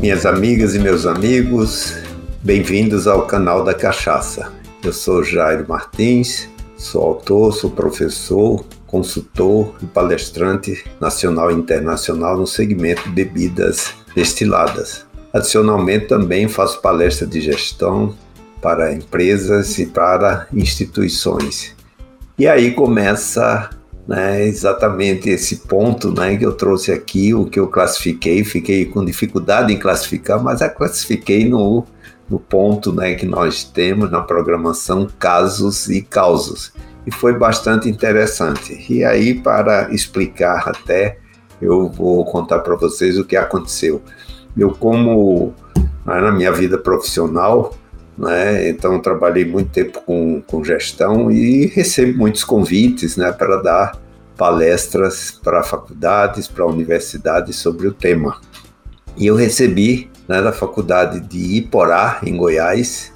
Minhas amigas e meus amigos, bem-vindos ao canal da Cachaça. Eu sou Jairo Martins, sou autor, sou professor, consultor e palestrante nacional e internacional no segmento de bebidas destiladas. Adicionalmente, também faço palestra de gestão para empresas e para instituições. E aí começa né, exatamente esse ponto né, que eu trouxe aqui, o que eu classifiquei, fiquei com dificuldade em classificar, mas a classifiquei no, no ponto né, que nós temos na programação casos e causos. E foi bastante interessante. E aí, para explicar até, eu vou contar para vocês o que aconteceu. Eu, como né, na minha vida profissional, né? Então trabalhei muito tempo com, com gestão e recebo muitos convites, né, para dar palestras para faculdades, para universidades sobre o tema. E eu recebi né, da faculdade de Iporá, em Goiás,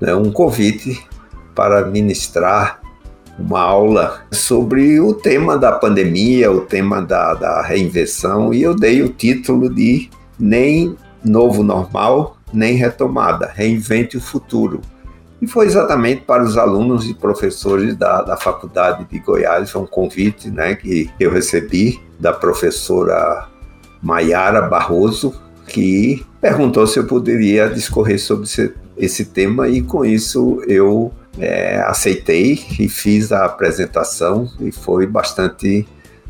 né, um convite para ministrar uma aula sobre o tema da pandemia, o tema da, da reinvenção, e eu dei o título de Nem Novo Normal, nem retomada, reinvente o futuro. E foi exatamente para os alunos e professores da, da Faculdade de Goiás, um convite né, que eu recebi da professora Maiara Barroso, que perguntou se eu poderia discorrer sobre esse, esse tema, e com isso eu é, aceitei e fiz a apresentação, e foi bastante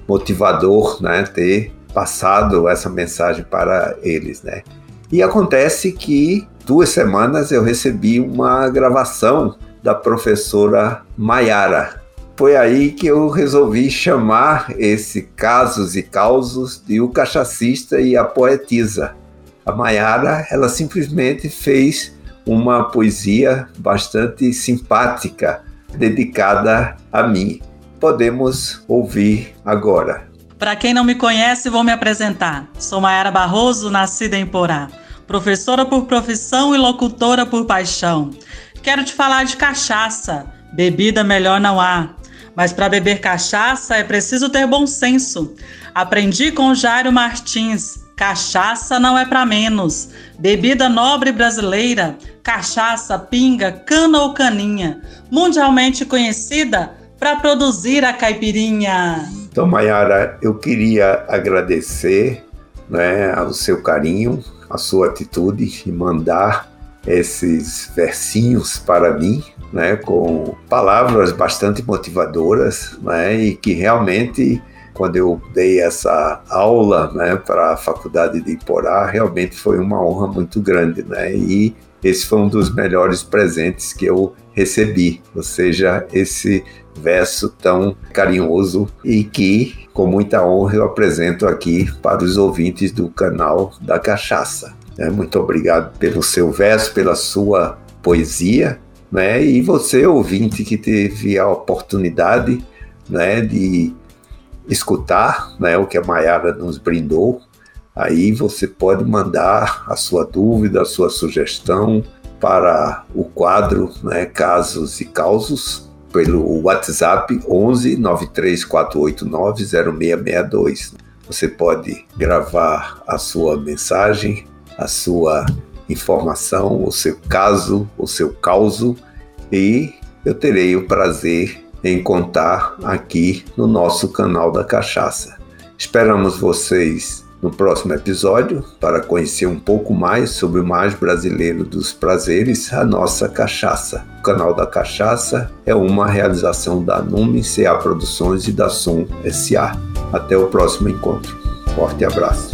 motivador né, ter passado essa mensagem para eles. Né? E acontece que duas semanas eu recebi uma gravação da professora Maiara. Foi aí que eu resolvi chamar esse Casos e Causos de O Cachacista e a Poetisa. A Maiara, ela simplesmente fez uma poesia bastante simpática dedicada a mim. Podemos ouvir agora. Para quem não me conhece, vou me apresentar. Sou Maiara Barroso, nascida em Porá professora por profissão e locutora por paixão. Quero te falar de cachaça. Bebida melhor não há. Mas para beber cachaça é preciso ter bom senso. Aprendi com Jairo Martins. Cachaça não é para menos. Bebida nobre brasileira, cachaça, pinga, cana ou caninha, mundialmente conhecida para produzir a caipirinha. Então, Mayara, eu queria agradecer né, o seu carinho, a sua atitude e mandar esses versinhos para mim, né, com palavras bastante motivadoras, né, e que realmente quando eu dei essa aula, né, para a faculdade de Iporá, realmente foi uma honra muito grande, né, e esse foi um dos melhores presentes que eu recebi, ou seja, esse verso tão carinhoso e que, com muita honra, eu apresento aqui para os ouvintes do canal da Cachaça. É, muito obrigado pelo seu verso, pela sua poesia, né? E você, ouvinte, que teve a oportunidade né, de escutar né, o que a Mayara nos brindou, aí você pode mandar a sua dúvida, a sua sugestão para o quadro né, Casos e Causos, pelo WhatsApp 11 93489 0662. Você pode gravar a sua mensagem, a sua informação, o seu caso, o seu causo e eu terei o prazer em contar aqui no nosso canal da Cachaça. Esperamos vocês no próximo episódio para conhecer um pouco mais sobre o mais brasileiro dos prazeres, a nossa cachaça. O canal da Cachaça é uma realização da Nume CA Produções e da Som SA. Até o próximo encontro. Forte abraço.